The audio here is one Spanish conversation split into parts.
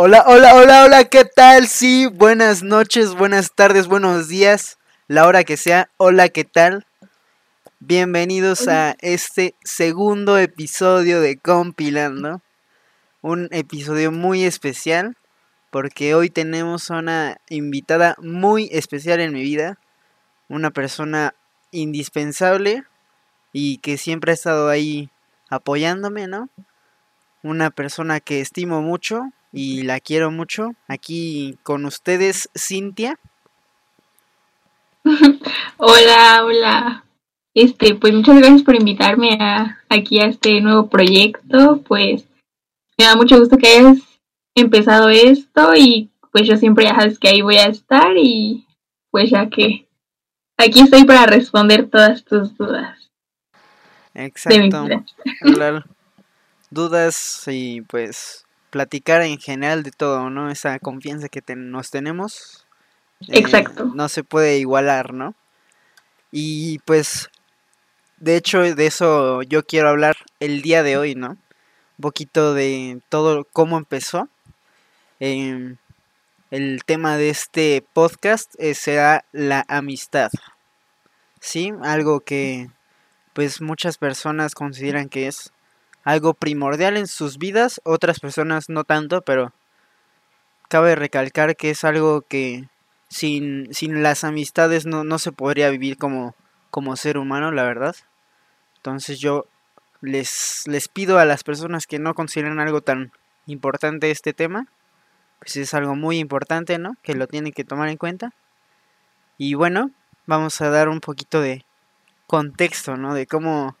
Hola, hola, hola, hola, ¿qué tal? Sí, buenas noches, buenas tardes, buenos días, la hora que sea. Hola, ¿qué tal? Bienvenidos a este segundo episodio de Compilando. Un episodio muy especial porque hoy tenemos a una invitada muy especial en mi vida. Una persona indispensable y que siempre ha estado ahí apoyándome, ¿no? Una persona que estimo mucho y la quiero mucho. Aquí con ustedes, Cintia. hola, hola. Este, pues muchas gracias por invitarme a, aquí a este nuevo proyecto. Pues me da mucho gusto que hayas empezado esto y pues yo siempre ya sabes que ahí voy a estar y pues ya que aquí estoy para responder todas tus dudas. Exacto. Dudas y pues platicar en general de todo, ¿no? Esa confianza que nos tenemos. Eh, Exacto. No se puede igualar, ¿no? Y pues, de hecho, de eso yo quiero hablar el día de hoy, ¿no? Un poquito de todo cómo empezó. Em, el tema de este podcast eh, será la amistad. ¿Sí? Algo que pues muchas personas consideran que es algo primordial en sus vidas, otras personas no tanto, pero cabe recalcar que es algo que sin, sin las amistades no, no se podría vivir como, como ser humano, la verdad. Entonces yo les, les pido a las personas que no consideren algo tan importante este tema, pues es algo muy importante, ¿no? Que lo tienen que tomar en cuenta. Y bueno, vamos a dar un poquito de contexto, ¿no? De cómo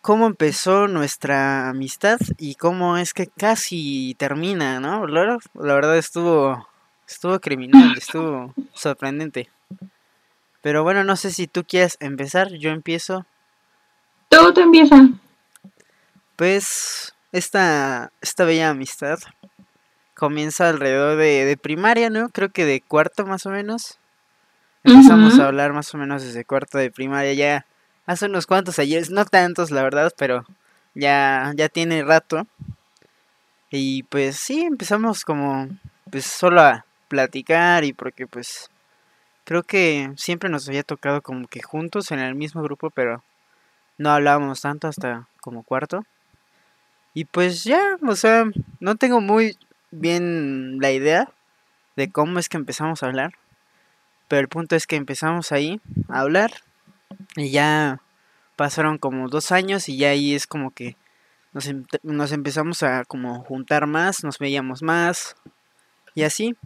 cómo empezó nuestra amistad y cómo es que casi termina, ¿no? La, verdad estuvo estuvo criminal, estuvo sorprendente. Pero bueno, no sé si tú quieres empezar, yo empiezo. Todo te empieza. Pues esta, esta bella amistad comienza alrededor de, primaria, ¿no? Creo que de cuarto más o menos. Empezamos a hablar más o menos desde cuarto de primaria ya hace unos cuantos ayeres, no tantos la verdad, pero ya, ya tiene rato. Y pues sí, empezamos como pues solo a platicar y porque pues creo que siempre nos había tocado como que juntos en el mismo grupo, pero no hablábamos tanto hasta como cuarto. Y pues ya, o sea, no tengo muy bien la idea de cómo es que empezamos a hablar. Pero el punto es que empezamos ahí a hablar y ya pasaron como dos años y ya ahí es como que nos, em, nos empezamos a como juntar más, nos veíamos más y así.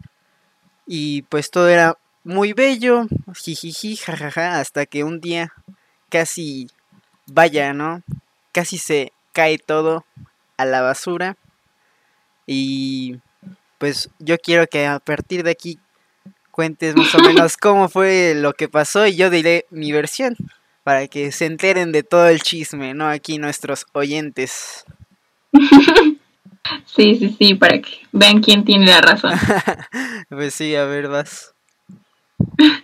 Y pues todo era muy bello, jijiji, jajaja, hasta que un día casi, vaya, ¿no? Casi se cae todo a la basura. Y pues yo quiero que a partir de aquí cuentes más o menos cómo fue lo que pasó y yo diré mi versión para que se enteren de todo el chisme, ¿no? Aquí nuestros oyentes. Sí, sí, sí, para que vean quién tiene la razón. pues sí, a ver, vas.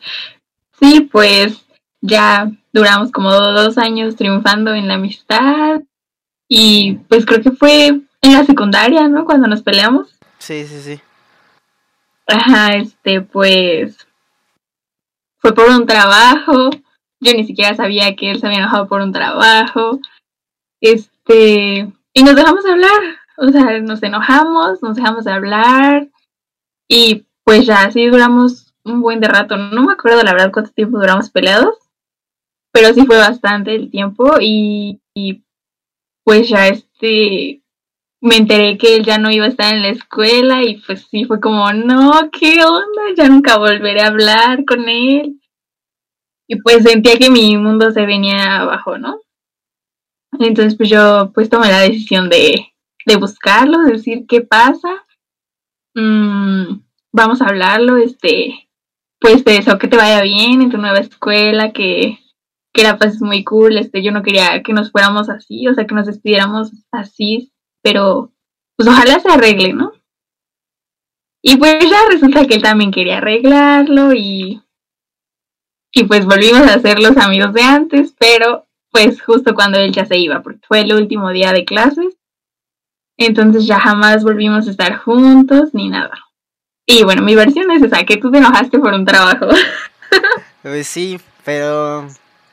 Sí, pues ya duramos como dos años triunfando en la amistad y pues creo que fue en la secundaria, ¿no? Cuando nos peleamos. Sí, sí, sí. Ajá, este, pues fue por un trabajo yo ni siquiera sabía que él se había enojado por un trabajo. Este, y nos dejamos de hablar. O sea, nos enojamos, nos dejamos de hablar. Y pues ya así duramos un buen de rato. No me acuerdo la verdad cuánto tiempo duramos peleados. Pero sí fue bastante el tiempo. Y pues ya este me enteré que él ya no iba a estar en la escuela y pues sí fue como, no, ¿qué onda? Ya nunca volveré a hablar con él y pues sentía que mi mundo se venía abajo, ¿no? Entonces pues yo pues tomé la decisión de, de buscarlo, de decir qué pasa, mm, vamos a hablarlo, este, pues te deseo que te vaya bien en tu nueva escuela, que, que la pases muy cool, este, yo no quería que nos fuéramos así, o sea, que nos despidiéramos así, pero pues ojalá se arregle, ¿no? Y pues ya resulta que él también quería arreglarlo y y pues volvimos a ser los amigos de antes, pero pues justo cuando él ya se iba, porque fue el último día de clases. Entonces ya jamás volvimos a estar juntos ni nada. Y bueno, mi versión es esa, que tú te enojaste por un trabajo. Pues sí, pero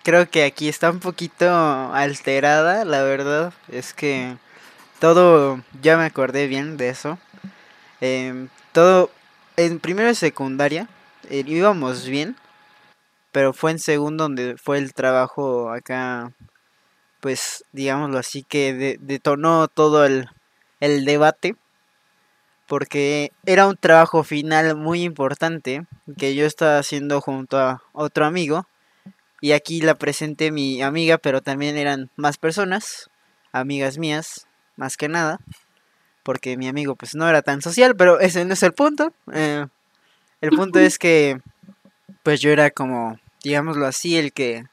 creo que aquí está un poquito alterada, la verdad. Es que todo, ya me acordé bien de eso. Em, todo, en primero y secundaria, eh, íbamos bien, pero fue en segundo donde fue el trabajo acá, pues digámoslo así, que detonó todo el, el debate porque era un trabajo final muy importante que yo estaba haciendo junto a otro amigo y aquí la presenté mi amiga pero también eran más personas amigas mías más que nada porque mi amigo pues no era tan social pero ese no es el punto eh, el punto es que pues yo era como digámoslo así el que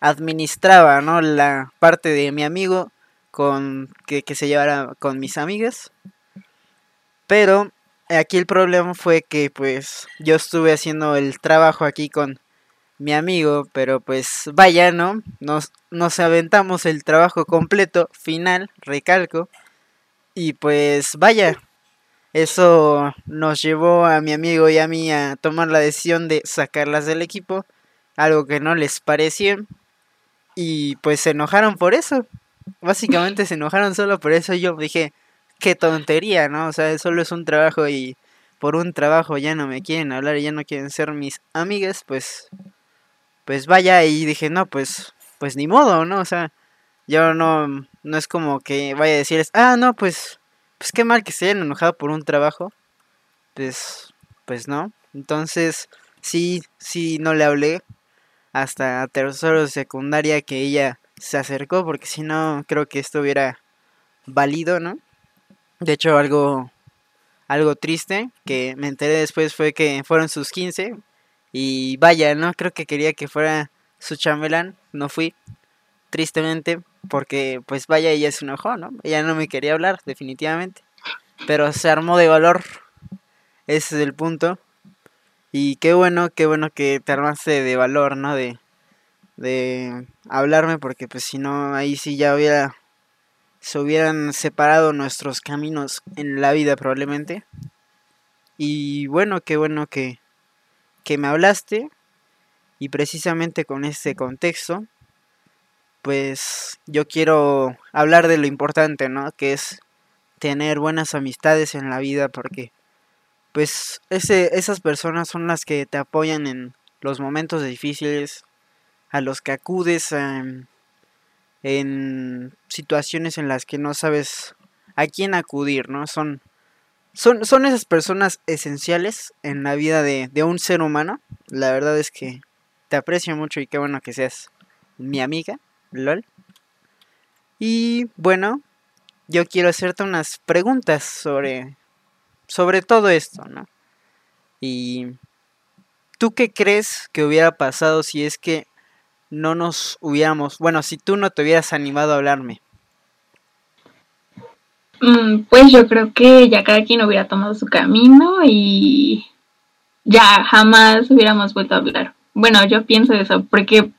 administraba no la parte de mi amigo con que, que se llevara con mis amigas. Pero aquí el problema fue que pues yo estuve haciendo el trabajo aquí con mi amigo, pero pues vaya, ¿no? Nos, nos aventamos el trabajo completo, final, recalco. Y pues vaya, eso nos llevó a mi amigo y a mí a tomar la decisión de sacarlas del equipo, algo que no les parecía. Y pues se enojaron por eso. Básicamente se enojaron solo por eso. Yo dije, qué tontería, ¿no? O sea, solo es un trabajo y por un trabajo ya no me quieren hablar y ya no quieren ser mis amigas, pues pues vaya y dije, no, pues pues ni modo, ¿no? O sea, yo no no es como que vaya a decirles, "Ah, no, pues pues qué mal que se hayan enojado por un trabajo." Pues pues no. Entonces, sí sí no le hablé hasta tercero de secundaria que ella se acercó porque si no creo que esto hubiera valido, ¿no? De hecho, algo, algo triste que me enteré después fue que fueron sus 15 y vaya, no creo que quería que fuera su chambelán, no fui, tristemente, porque pues vaya, ella se enojó, ¿no? Ella no me quería hablar, definitivamente, pero se armó de valor, ese es el punto. Y qué bueno, qué bueno que te armaste de valor, ¿no? De, de hablarme, porque pues si no, ahí sí ya hubiera se hubieran separado nuestros caminos en la vida probablemente. Y bueno, qué bueno que, que me hablaste. Y precisamente con este contexto, pues yo quiero hablar de lo importante, ¿no? Que es tener buenas amistades en la vida porque pues ese, esas personas son las que te apoyan en los momentos difíciles, a los que acudes a, en situaciones en las que no sabes a quién acudir, ¿no? Son, son, son esas personas esenciales en la vida de, de un ser humano. La verdad es que te aprecio mucho y qué bueno que seas mi amiga, LOL. Y bueno, yo quiero hacerte unas preguntas sobre, sobre todo esto, ¿no? Y ¿tú qué crees que hubiera pasado si es que no nos hubiéramos, bueno, si tú no te hubieras animado a hablarme? Mm, pues yo creo que ya cada quien hubiera tomado su camino y ya jamás hubiéramos vuelto a hablar. Bueno, yo pienso eso, porque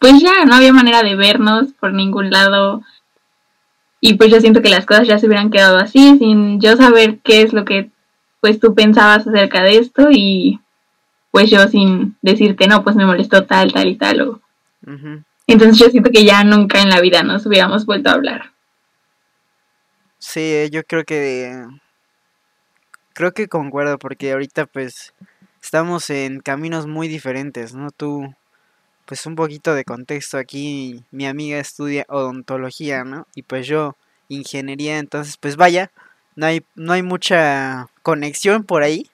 pues ya no había manera de vernos por ningún lado. Y pues yo siento que las cosas ya se hubieran quedado así, sin yo saber qué es lo que pues tú pensabas acerca de esto y pues yo sin decirte, no, pues me molestó tal, tal y tal, o entonces yo siento que ya nunca en la vida nos hubiéramos vuelto a hablar. Sí, eh, yo creo que creo que concuerdo porque ahorita pues estamos en caminos muy diferentes, ¿no? Tú pues un poquito de contexto aquí, mi amiga estudia odontología, ¿no? Y pues yo ingeniería, entonces pues vaya, no hay no hay mucha conexión por ahí.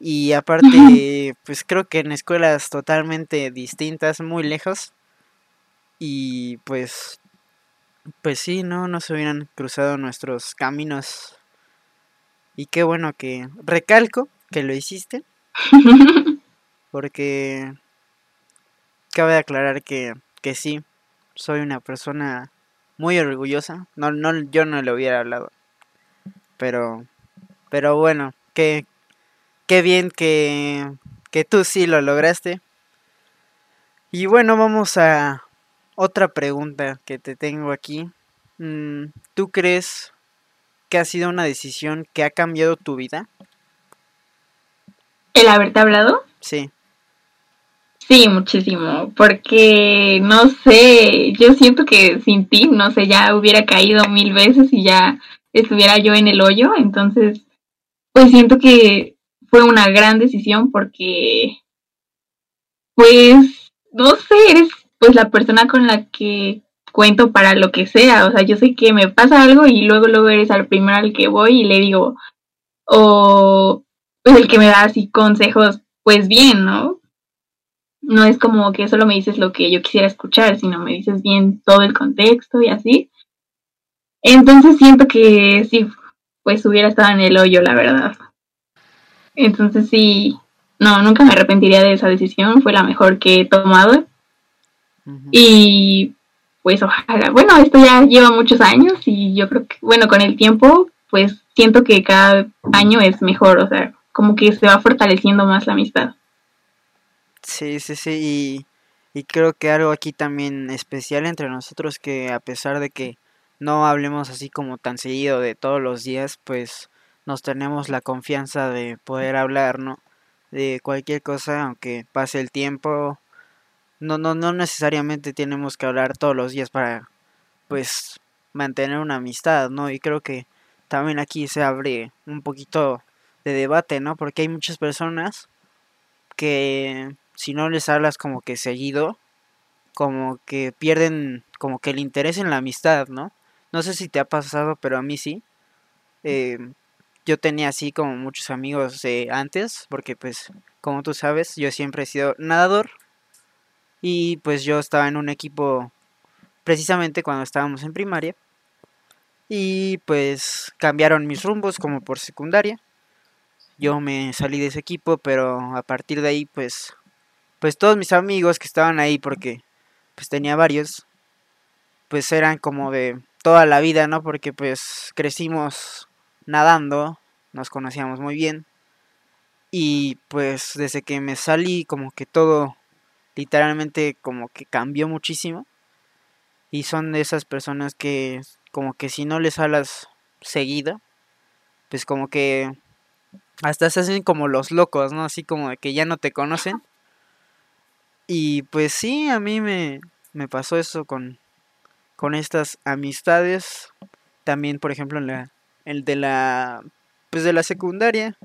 Y aparte, pues creo que en escuelas totalmente distintas, muy lejos. Y pues, pues sí, no, no se hubieran cruzado nuestros caminos. Y qué bueno que recalco que lo hiciste. Porque cabe aclarar que, que sí, soy una persona muy orgullosa. No, no, yo no le hubiera hablado. Pero, pero bueno, que, qué bien que, que tú sí lo lograste. Y bueno, vamos a otra pregunta que te tengo aquí. Mm, ¿Tú crees que ha sido una decisión que ha cambiado tu vida? ¿El haberte hablado? Sí. Sí, muchísimo, porque no sé, yo siento que sin ti, no sé, ya hubiera caído mil veces y ya estuviera yo en el hoyo, entonces, pues siento que fue una gran decisión porque, pues, no sé, la persona con la que cuento para lo que sea, o sea, yo sé que me pasa algo y luego luego eres al primero al que voy y le digo, o el que me da así consejos, pues bien, ¿no? No es como que solo me dices lo que yo quisiera escuchar, sino me dices bien todo el contexto y así. Entonces siento que sí, pues hubiera estado en el hoyo, la verdad. Entonces sí, no, nunca me arrepentiría de esa decisión, fue la mejor que he tomado. Y pues ojalá, bueno, esto ya lleva muchos años y yo creo que, bueno, con el tiempo, pues siento que cada año es mejor, o sea, como que se va fortaleciendo más la amistad. Sí, sí, sí, y, y creo que algo aquí también especial entre nosotros que a pesar de que no hablemos así como tan seguido de todos los días, pues nos tenemos la confianza de poder hablar, ¿no? De cualquier cosa, aunque pase el tiempo no, no, no necesariamente tenemos que hablar todos los días para, pues, mantener una amistad, ¿no? Y creo que también aquí se abre un poquito de debate, ¿no? Porque hay muchas personas que si no les hablas como que seguido, como que pierden como que el interés en la amistad, ¿no? No sé si te ha pasado, pero a mí sí. Eh, yo tenía así como muchos amigos de antes, porque pues, como tú sabes, yo siempre he sido nadador y pues yo estaba en un equipo precisamente cuando estábamos en primaria. Y pues cambiaron mis rumbos como por secundaria. Yo me salí de ese equipo, pero a partir de ahí pues pues todos mis amigos que estaban ahí porque pues tenía varios pues eran como de toda la vida, ¿no? Porque pues crecimos nadando, nos conocíamos muy bien. Y pues desde que me salí como que todo literalmente como que cambió muchísimo. Y son de esas personas que como que si no les hablas seguido, pues como que hasta se hacen como los locos, ¿no? Así como de que ya no te conocen. Y pues sí, a mí me, me pasó eso con, con estas amistades. También, por ejemplo, en la, el de la, pues de la secundaria,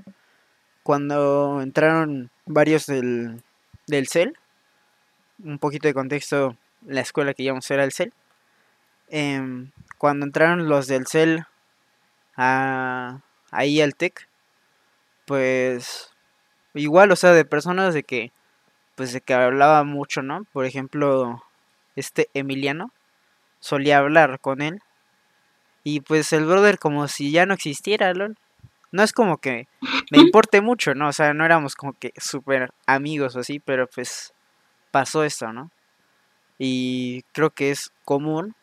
cuando entraron varios del, del CEL, un poquito de contexto, la escuela que íbamos era el CEL. Em, cuando entraron los del CEL a, ahí al TEC, pues igual, o sea, de personas de que, pues de que hablaba mucho, ¿no? Por ejemplo, este Emiliano, solía hablar con él. Y pues el brother como si ya no existiera, ¿lol? No es como que me importe mucho, ¿no? O sea, no éramos como que súper amigos o así, pero pues pasó esto, ¿no? Y creo que es común.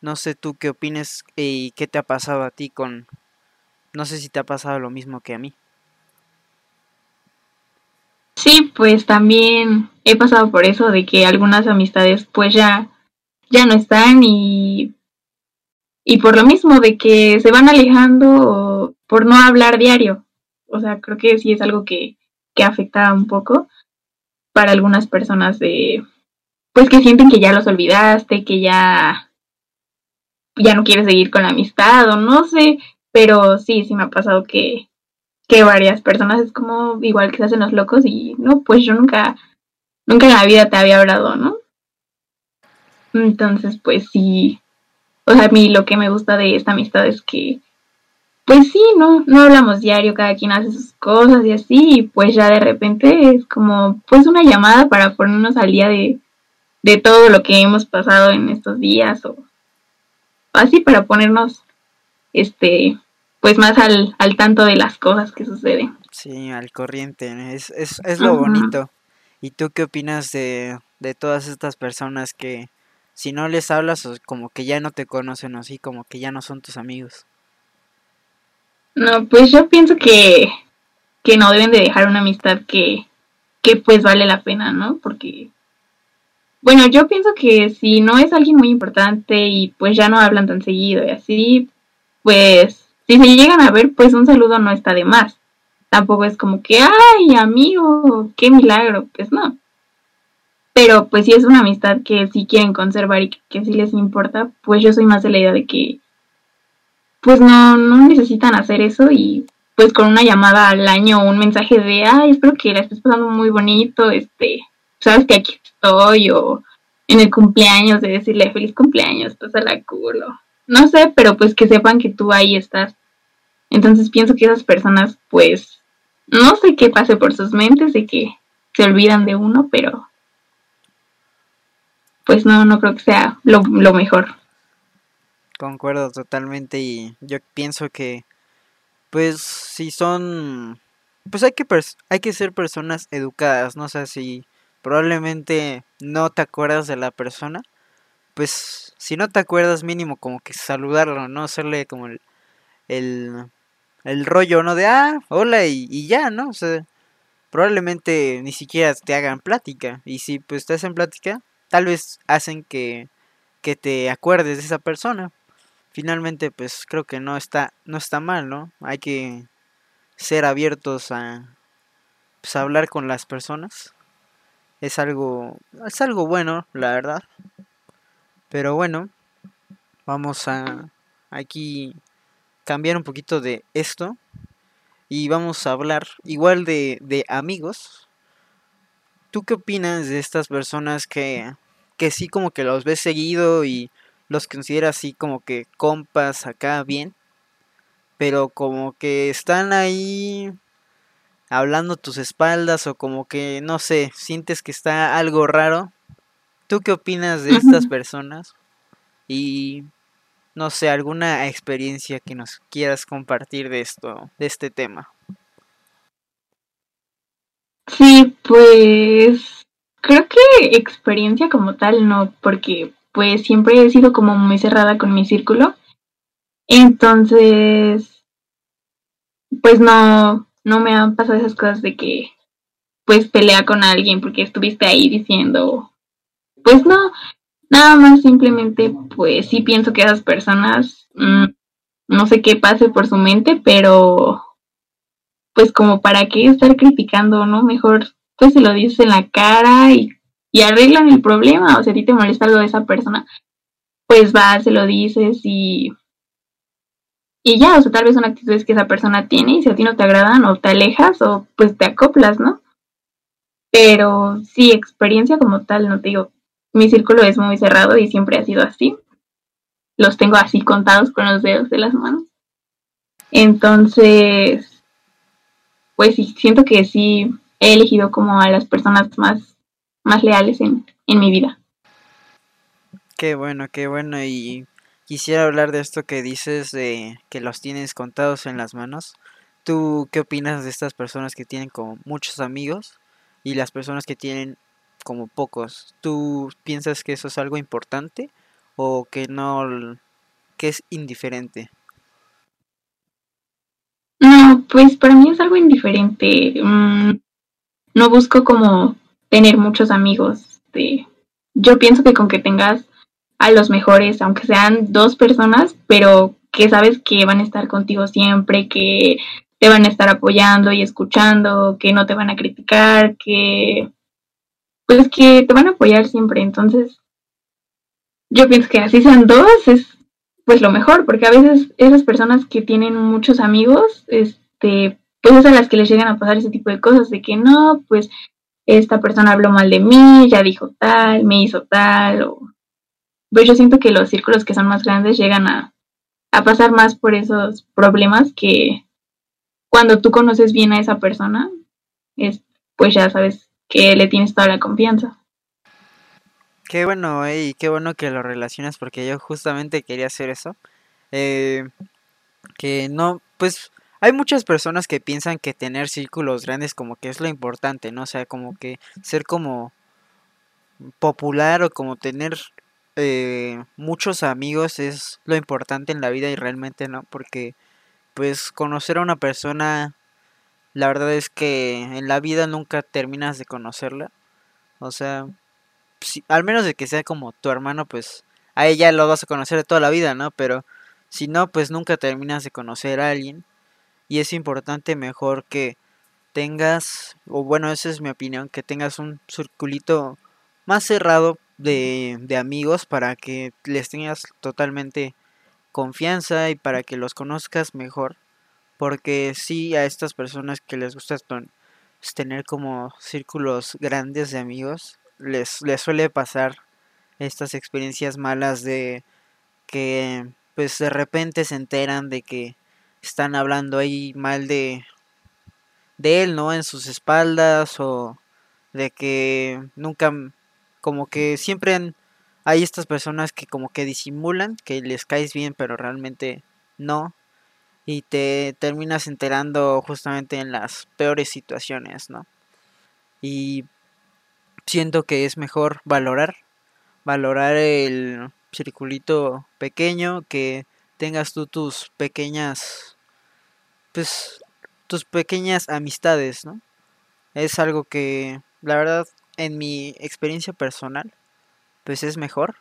No sé tú qué opines y qué te ha pasado a ti con... No sé si te ha pasado lo mismo que a mí. Sí, pues también he pasado por eso de que algunas amistades pues ya ya no están y y por lo mismo de que se van alejando por no hablar diario. O sea, creo que sí es algo que, que afecta un poco para algunas personas de, pues que sienten que ya los olvidaste, que ya, ya no quieres seguir con la amistad o no sé, pero sí, sí me ha pasado que, que varias personas es como igual que se hacen los locos y no, pues yo nunca, nunca en la vida te había hablado, ¿no? Entonces, pues sí, o sea, a mí lo que me gusta de esta amistad es que pues sí, no, no hablamos diario, cada quien hace sus cosas y así, y pues ya de repente es como pues una llamada para ponernos al día de, de todo lo que hemos pasado en estos días o así para ponernos este pues más al, al tanto de las cosas que suceden. Sí, al corriente, es, es, es lo bonito. ¿Y tú qué opinas de, de todas estas personas que si no les hablas como que ya no te conocen o así, como que ya no son tus amigos? No, pues yo pienso que, que no deben de dejar una amistad que, que pues vale la pena, ¿no? Porque, bueno, yo pienso que si no es alguien muy importante y pues ya no hablan tan seguido y así, pues si se llegan a ver, pues un saludo no está de más. Tampoco es como que, ay, amigo, qué milagro, pues no. Pero pues si es una amistad que sí quieren conservar y que, que sí les importa, pues yo soy más de la idea de que pues no, no necesitan hacer eso y pues con una llamada al año un mensaje de, ay, espero que la estés pasando muy bonito, este, sabes que aquí estoy, o en el cumpleaños de decirle feliz cumpleaños, pues a la culo. No sé, pero pues que sepan que tú ahí estás. Entonces pienso que esas personas, pues, no sé qué pase por sus mentes de que se olvidan de uno, pero pues no, no creo que sea lo, lo mejor. Concuerdo totalmente y yo pienso que pues si son pues hay que hay que ser personas educadas, no sé si probablemente no te acuerdas de la persona, pues si no te acuerdas mínimo como que saludarlo, no hacerle como el el, el rollo, ¿no? De ah, hola y, ya, ¿no? O sea, probablemente ni siquiera te hagan plática y si pues estás en plática, tal vez hacen que que te acuerdes de esa persona finalmente pues creo que no está no está mal no hay que ser abiertos a pues, hablar con las personas. Es algo es algo bueno la verdad. Pero bueno vamos a aquí cambiar un poquito de esto y vamos a hablar igual de, de amigos. ¿Tú qué opinas de estas personas que, que sí como que los ves seguido y los considera así como que compas acá bien, pero como que están ahí hablando tus espaldas o como que no sé, sientes que está algo raro. ¿Tú qué opinas de estas personas? Y no sé, alguna experiencia que nos quieras compartir de esto, de este tema. Sí, pues creo que experiencia como tal no, porque pues siempre he sido como muy cerrada con mi círculo. Entonces, pues no, no me han pasado esas cosas de que pues pelea con alguien porque estuviste ahí diciendo, pues no, nada más simplemente pues sí pienso que esas personas, mm, no sé qué pase por su mente, pero pues como para qué estar criticando, ¿no? Mejor pues se lo dices en la cara y y arreglan el problema. O sea, a ti te molesta algo de esa persona, pues vas, se lo dices y. Y ya, o sea, tal vez son actitudes que esa persona tiene y si a ti no te agradan o te alejas o pues te acoplas, ¿no? Pero sí, experiencia como tal, no te digo, mi círculo es muy cerrado y siempre ha sido así. Los tengo así contados con los dedos de las manos. Entonces, pues sí, siento que sí he elegido como a las personas más más leales en, en mi vida. Qué bueno, qué bueno. Y quisiera hablar de esto que dices de que los tienes contados en las manos. ¿Tú qué opinas de estas personas que tienen como muchos amigos y las personas que tienen como pocos? ¿Tú piensas que eso es algo importante o que no, que es indiferente? No, pues para mí es algo indiferente. Mm, no busco como tener muchos amigos. De, yo pienso que con que tengas a los mejores, aunque sean dos personas, pero que sabes que van a estar contigo siempre, que te van a estar apoyando y escuchando, que no te van a criticar, que pues que te van a apoyar siempre. Entonces, yo pienso que así sean dos es pues lo mejor, porque a veces esas personas que tienen muchos amigos, este, pues es a las que les llegan a pasar ese tipo de cosas, de que no, pues esta persona habló mal de mí, ya dijo tal, me hizo tal, o... Pues yo siento que los círculos que son más grandes llegan a, pasar más por esos problemas que cuando tú conoces bien a esa persona, es, pues ya sabes que le tienes toda la confianza. Qué bueno, y qué bueno que lo relacionas porque yo justamente quería hacer eso. Eh, que no, pues hay muchas personas que piensan que tener círculos grandes como que es lo importante, ¿no? O sea, como que ser como popular o como tener eh, muchos amigos es lo importante en la vida y realmente no, porque pues conocer a una persona, la verdad es que en la vida nunca terminas de conocerla. O sea, al menos de que sea como tu hermano, pues a ella lo vas a conocer toda la vida, ¿no? Pero Si no, pues nunca terminas de conocer a alguien. Y es importante mejor que tengas, o bueno, esa es mi opinión, que tengas un circulito más cerrado de, de amigos para que les tengas totalmente confianza y para que los conozcas mejor. Porque sí, a estas personas que les gusta pues, tener como círculos grandes de amigos, les, les suele pasar estas experiencias malas de que pues de repente se enteran de que están hablando ahí mal de de él, ¿no? En sus espaldas o de que nunca como que siempre hay estas personas que como que disimulan que les caes bien, pero realmente no y te terminas enterando justamente en las peores situaciones, ¿no? Y siento que es mejor valorar, valorar el circulito pequeño, que tengas tú tus pequeñas, pues, tus pequeñas amistades, ¿no? Es algo que, la verdad, en mi experiencia personal, pues es mejor.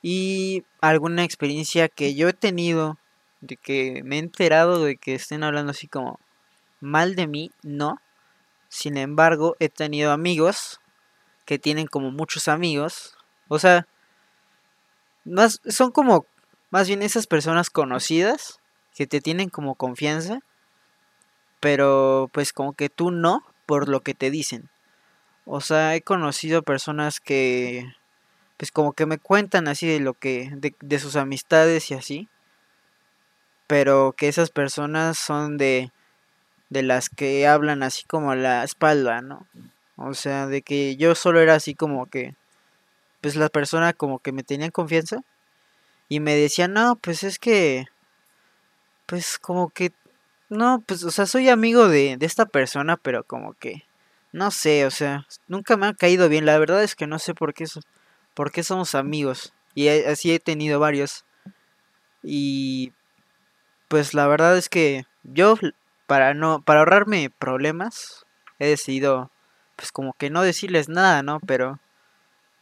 Y alguna experiencia que yo he tenido de que me he enterado de que estén hablando así como mal de mí, no. Sin embargo, he tenido amigos que tienen como muchos amigos. O sea, más, son como más bien esas personas conocidas que te tienen como confianza. Pero pues como que tú no por lo que te dicen. O sea, he conocido personas que pues como que me cuentan así de lo que de, de sus amistades y así pero que esas personas son de, de las que hablan así como a la espalda, ¿no? O sea, de que yo solo era así como que, pues la persona como que me tenía confianza y me decía, no, pues es que, pues como que, no, pues, o sea, soy amigo de, de esta persona, pero como que, no sé, o sea, nunca me ha caído bien, la verdad es que no sé por qué, por qué somos amigos y así he tenido varios y pues la verdad es que yo para no para ahorrarme problemas he decidido pues como que no decirles nada, ¿no? Pero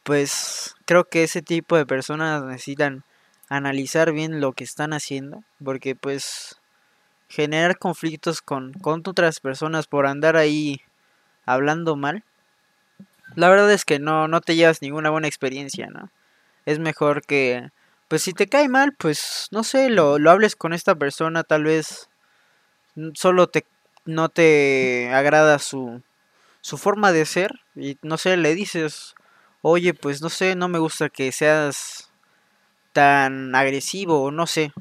pues creo que ese tipo de personas necesitan analizar bien lo que están haciendo, porque pues generar conflictos con, con otras personas por andar ahí hablando mal, la verdad es que no, no te llevas ninguna buena experiencia, ¿no? Es mejor que pues si te cae mal, pues no sé, lo, lo hables con esta persona, tal vez solo te no te agrada su, su forma de ser y no sé, le dices, oye, pues no sé, no me gusta que seas tan agresivo, no sé.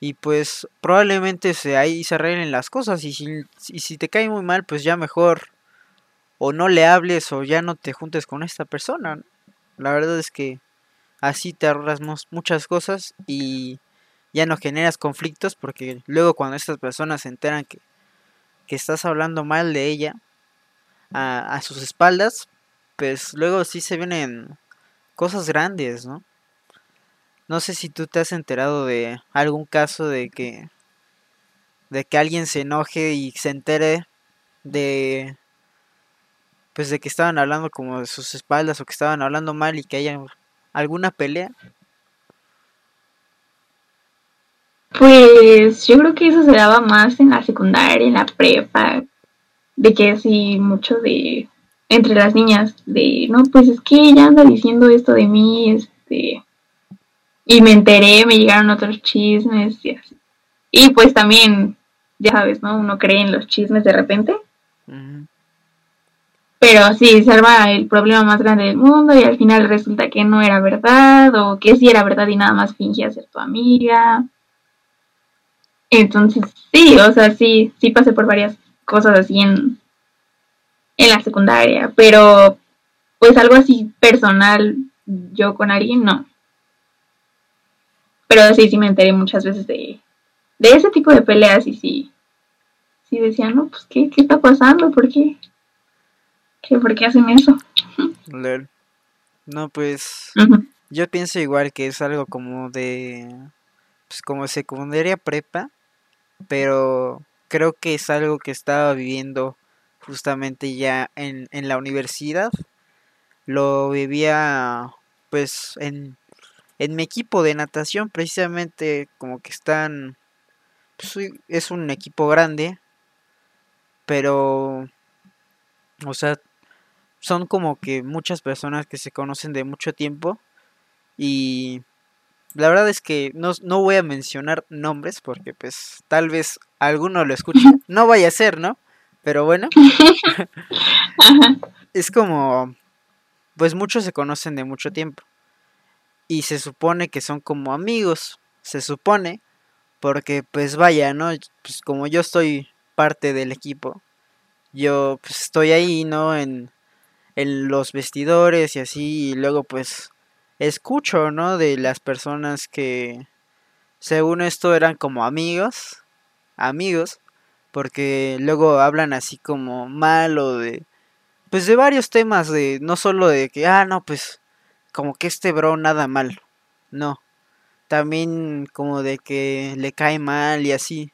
Y pues probablemente se, ahí se arreglen las cosas y si, y si te cae muy mal, pues ya mejor o no le hables o ya no te juntes con esta persona. La verdad es que Así te ahorras muchas cosas y ya no generas conflictos porque luego cuando estas personas se enteran que, estás hablando mal de ella a, sus espaldas, pues luego sí se vienen cosas grandes, ¿no? No sé si tú te has enterado de algún caso de que de que alguien se enoje y se entere de pues de que estaban hablando como de sus espaldas o que estaban hablando mal y que hayan ¿Alguna pelea? Pues yo creo que eso se daba más en la secundaria, en la prepa, de que así mucho de entre las niñas, de no, pues es que ella anda diciendo esto de mí, este, y me enteré, me llegaron otros chismes y así. Y pues también, ya sabes, ¿no? Uno cree en los chismes de repente. Pero sí, se arma el problema más grande del mundo y al final resulta que no era verdad o que sí era verdad y nada más fingía ser tu amiga. Entonces, sí, o sea, sí, sí pasé por varias cosas así en, en la secundaria, pero pues algo así personal yo con alguien no. Pero sí, sí me enteré muchas veces de, de ese tipo de peleas y sí, sí decían, no, pues, ¿qué, qué está pasando? ¿Por qué? ¿Por qué hacen eso? No, pues yo pienso igual que es algo como de, pues como secundaria prepa, pero creo que es algo que estaba viviendo justamente ya en, la universidad. Lo vivía pues en, en mi equipo de natación precisamente como que están pues, es un equipo grande pero o sea son como que muchas personas que se conocen de mucho tiempo y la verdad es que no, no voy a mencionar nombres porque pues tal vez alguno lo escuche. No vaya a ser no pero bueno. Es como pues muchos se conocen de mucho tiempo y se supone que son como amigos, se supone, porque pues vaya, ¿no? Pues como yo estoy parte del equipo, yo pues estoy ahí, ¿no? En, en los vestidores y así, y luego pues escucho, ¿no? De las personas que según esto eran como amigos, amigos, porque luego hablan así como mal o de, pues de varios temas, de no solo de que, ah, no, pues como que este bro nada mal. No. También como de que le cae mal y así.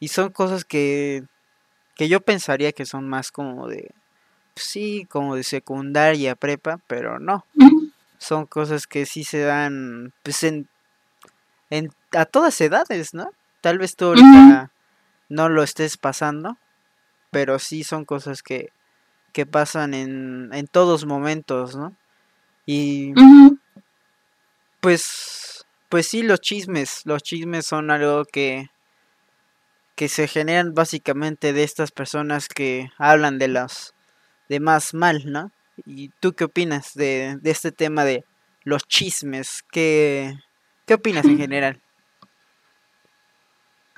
Y son cosas que, que yo pensaría que son más como de, pues sí, como de secundaria, prepa, pero no. Son cosas que sí se dan, pues en, en a todas edades, ¿no? Tal vez tú ahorita no lo estés pasando, pero sí son cosas que, que pasan en, en todos momentos, ¿no? Y pues pues sí los chismes, los chismes son algo que que se generan básicamente de estas personas que hablan de los demás mal, ¿no? ¿Y tú qué opinas de, de este tema de los chismes? ¿Qué, ¿Qué opinas en general?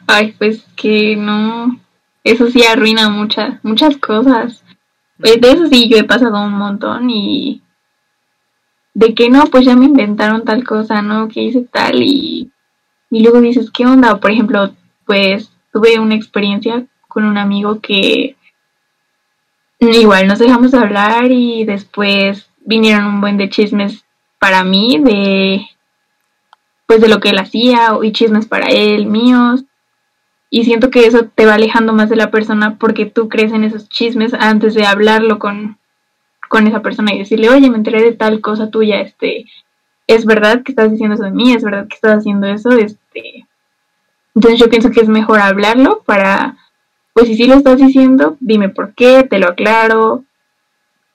Ay, pues que no, eso sí arruina muchas, muchas cosas. Pues de eso sí yo he pasado un montón y de que no, pues ya me inventaron tal cosa, ¿no? Que hice tal y, y luego dices, ¿qué onda? Por ejemplo, pues tuve una experiencia con un amigo que igual nos dejamos de hablar y después vinieron un buen de chismes para mí de pues de lo que él hacía y chismes para él míos y siento que eso te va alejando más de la persona porque tú crees en esos chismes antes de hablarlo con con esa persona y decirle, oye, me enteré de tal cosa tuya, este, es verdad que estás diciendo eso de mí, es verdad que estás haciendo eso, este. Entonces yo pienso que es mejor hablarlo para, pues si sí lo estás diciendo, dime por qué, te lo aclaro,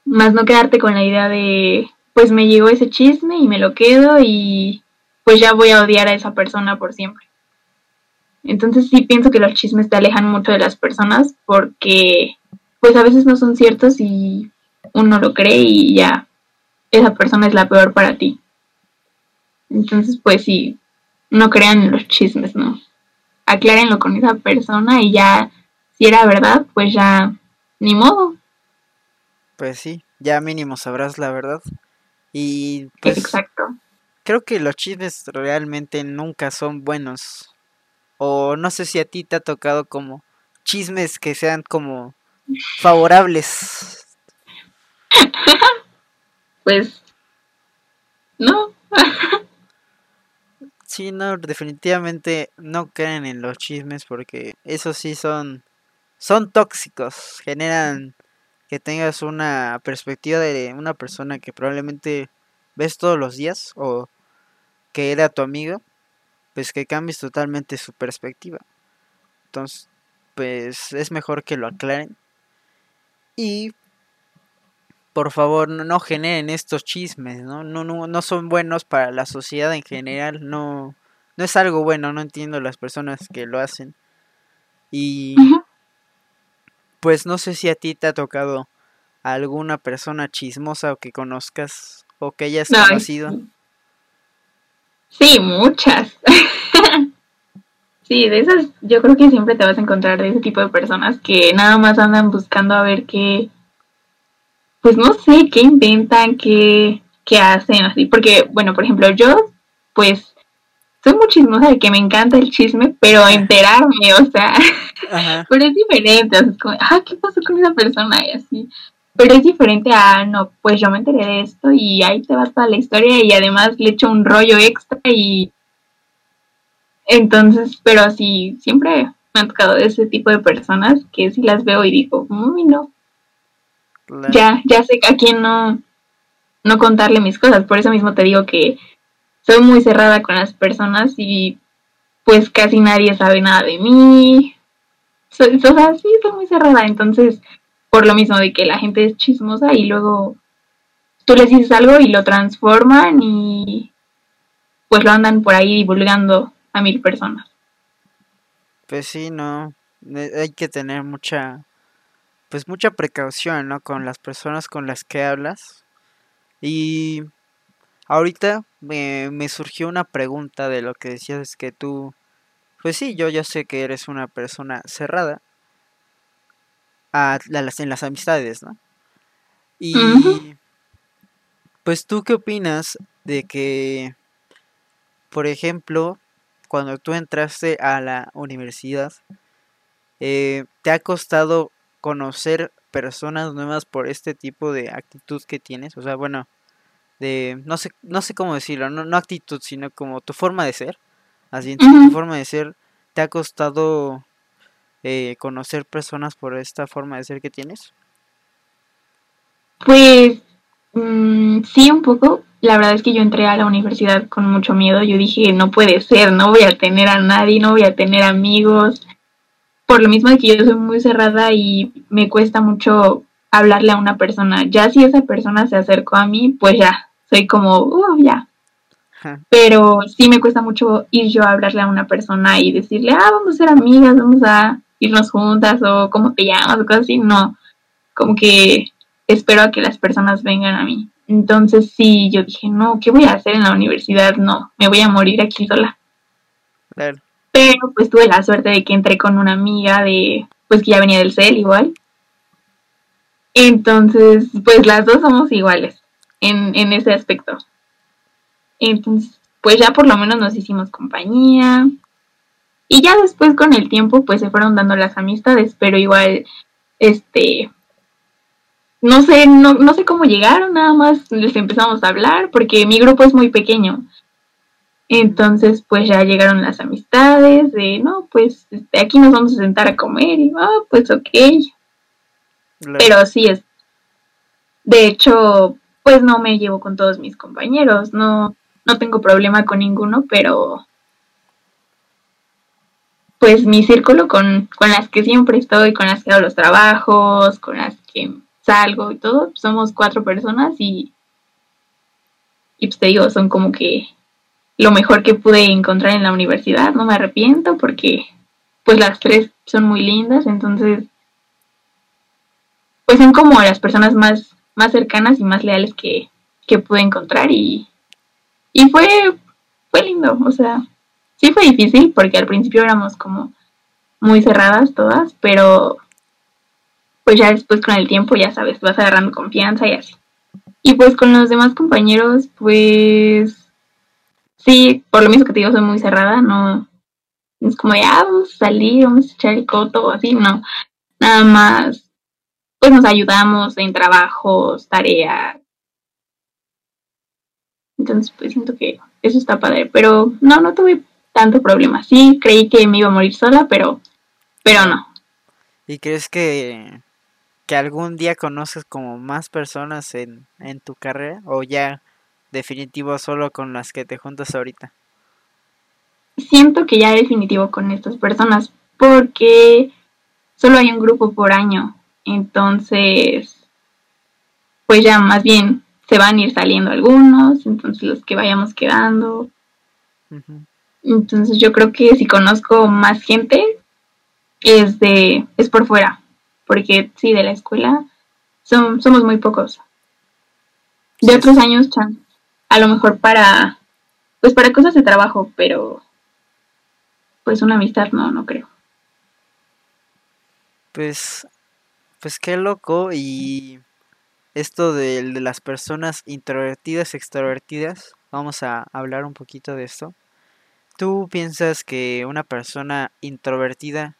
más no quedarte con la idea de, pues me llegó ese chisme y me lo quedo y pues ya voy a odiar a esa persona por siempre. Entonces sí pienso que los chismes te alejan mucho de las personas porque pues a veces no son ciertos y uno lo cree y ya esa persona es la peor para ti. Entonces, pues sí, no crean los chismes, ¿no? Aclárenlo con esa persona y ya, si era verdad, pues ya, ni modo. Pues sí, ya mínimo sabrás la verdad. Y pues, Exacto. Creo que los chismes realmente nunca son buenos. O no sé si a ti te ha tocado como chismes que sean como favorables pues no. sí, no, definitivamente no creen en los chismes porque esos sí son son tóxicos, generan que tengas una perspectiva de una persona que probablemente ves todos los días o que era tu amigo, pues que cambies totalmente su perspectiva. Entonces, pues es mejor que lo aclaren. Y por favor, no, generen estos chismes, ¿no? No, ¿no? no son buenos para la sociedad en general, no, no es algo bueno, no entiendo las personas que lo hacen. Y pues no sé si a ti te ha tocado alguna persona chismosa o que conozcas o que hayas conocido. Sí, muchas. sí, de esas yo creo que siempre te vas a encontrar de ese tipo de personas que nada más andan buscando a ver qué pues no sé qué inventan, qué, qué hacen, así, porque, bueno, por ejemplo, yo, pues, soy muy chismosa de que me encanta el chisme, pero enterarme, o sea, pero es diferente, o sea, es como, ah, ¿qué pasó con esa persona? Y así, pero es diferente a, no, pues yo me enteré de esto y ahí te va toda la historia y además le echo un rollo extra y entonces, pero así, siempre me han tocado ese tipo de personas que si las veo y digo, uy, no, ya, ya sé a quién no, no contarle mis cosas. Por eso mismo te digo que soy muy cerrada con las personas y pues casi nadie sabe nada de mí. Soy, o sea, sí, soy muy cerrada, entonces por lo mismo de que la gente es chismosa y luego tú les dices algo y lo transforman y pues lo andan por ahí divulgando a mil personas. Pues sí, no, hay que tener mucha, pues mucha precaución, ¿no? Con las personas con las que hablas. Y ahorita me, me surgió una pregunta de lo que decías, es que tú, pues sí, yo ya sé que eres una persona cerrada a, las, en las amistades, ¿no? Y pues tú qué opinas de que, por ejemplo, cuando tú entraste a la universidad, eh, ¿te ha costado conocer personas nuevas por este tipo de actitud que tienes? O sea, bueno, de, no sé, no sé cómo decirlo, no, no actitud, sino como tu forma de ser. Así, tu forma de ser, ¿te ha costado eh, conocer personas por esta forma de ser que tienes? Pues mm, sí, un poco. La verdad es que yo entré a la universidad con mucho miedo. Yo dije, no puede ser, no voy a tener a nadie, no voy a tener amigos. Por lo mismo de que yo soy muy cerrada y me cuesta mucho hablarle a una persona. Ya si esa persona se acercó a mí, pues ya, soy como, uh, ya. Pero sí me cuesta mucho ir yo a hablarle a una persona y decirle, ah, vamos a ser amigas, vamos a irnos juntas o cómo te llamas o cosas así. No, como que espero a que las personas vengan a mí. Entonces sí, yo dije, no, ¿qué voy a hacer en la universidad? No, me voy a morir aquí sola. Pero pues tuve la suerte de que entré con una amiga de, pues que ya venía del CEL igual. Entonces, pues las dos somos iguales en, en ese aspecto. Entonces, pues ya por lo menos nos hicimos compañía. Y ya después con el tiempo, pues se fueron dando las amistades, pero igual, este, no sé, no, no sé cómo llegaron, nada más les empezamos a hablar, porque mi grupo es muy pequeño. Entonces, pues ya llegaron las amistades de, no, pues este, aquí nos vamos a sentar a comer y, ah, pues ok. Pero sí es. De hecho, pues no me llevo con todos mis compañeros, no, no tengo problema con ninguno, pero pues mi círculo con, con las que siempre estoy, con las que hago los trabajos, con las que salgo y todo, somos cuatro personas y, y pues te digo, son como que lo mejor que pude encontrar en la universidad, no me arrepiento porque pues las tres son muy lindas, entonces pues son como las personas más, más cercanas y más leales que, pude encontrar y, y fue, fue lindo, o sea, sí fue difícil porque al principio éramos como muy cerradas todas, pero pues ya después con el tiempo, ya sabes, vas agarrando confianza y así. Y pues con los demás compañeros, pues sí, por lo mismo que te digo, soy muy cerrada, no es como ya vamos a salir, vamos a echar el coto o así, no. Nada más pues nos ayudamos en trabajos, tareas. Entonces, pues siento que eso está padre, pero no, no tuve tanto problema. Sí, creí que me iba a morir sola, pero, pero no. ¿Y crees que, que algún día conoces como más personas en, en tu carrera o ya definitivo solo con las que te juntas ahorita? Siento que ya definitivo con estas personas porque solo hay un grupo por año entonces, pues ya más bien se van a ir saliendo algunos, entonces los que vayamos quedando. Entonces yo creo que si conozco más gente es de es por fuera, porque sí de la escuela son, somos muy pocos. De otros años a lo mejor para pues para cosas de trabajo, pero pues una amistad no, no creo. Pues pues qué loco y esto de, de las personas introvertidas, extrovertidas, vamos a hablar un poquito de esto. ¿Tú piensas que una persona introvertida,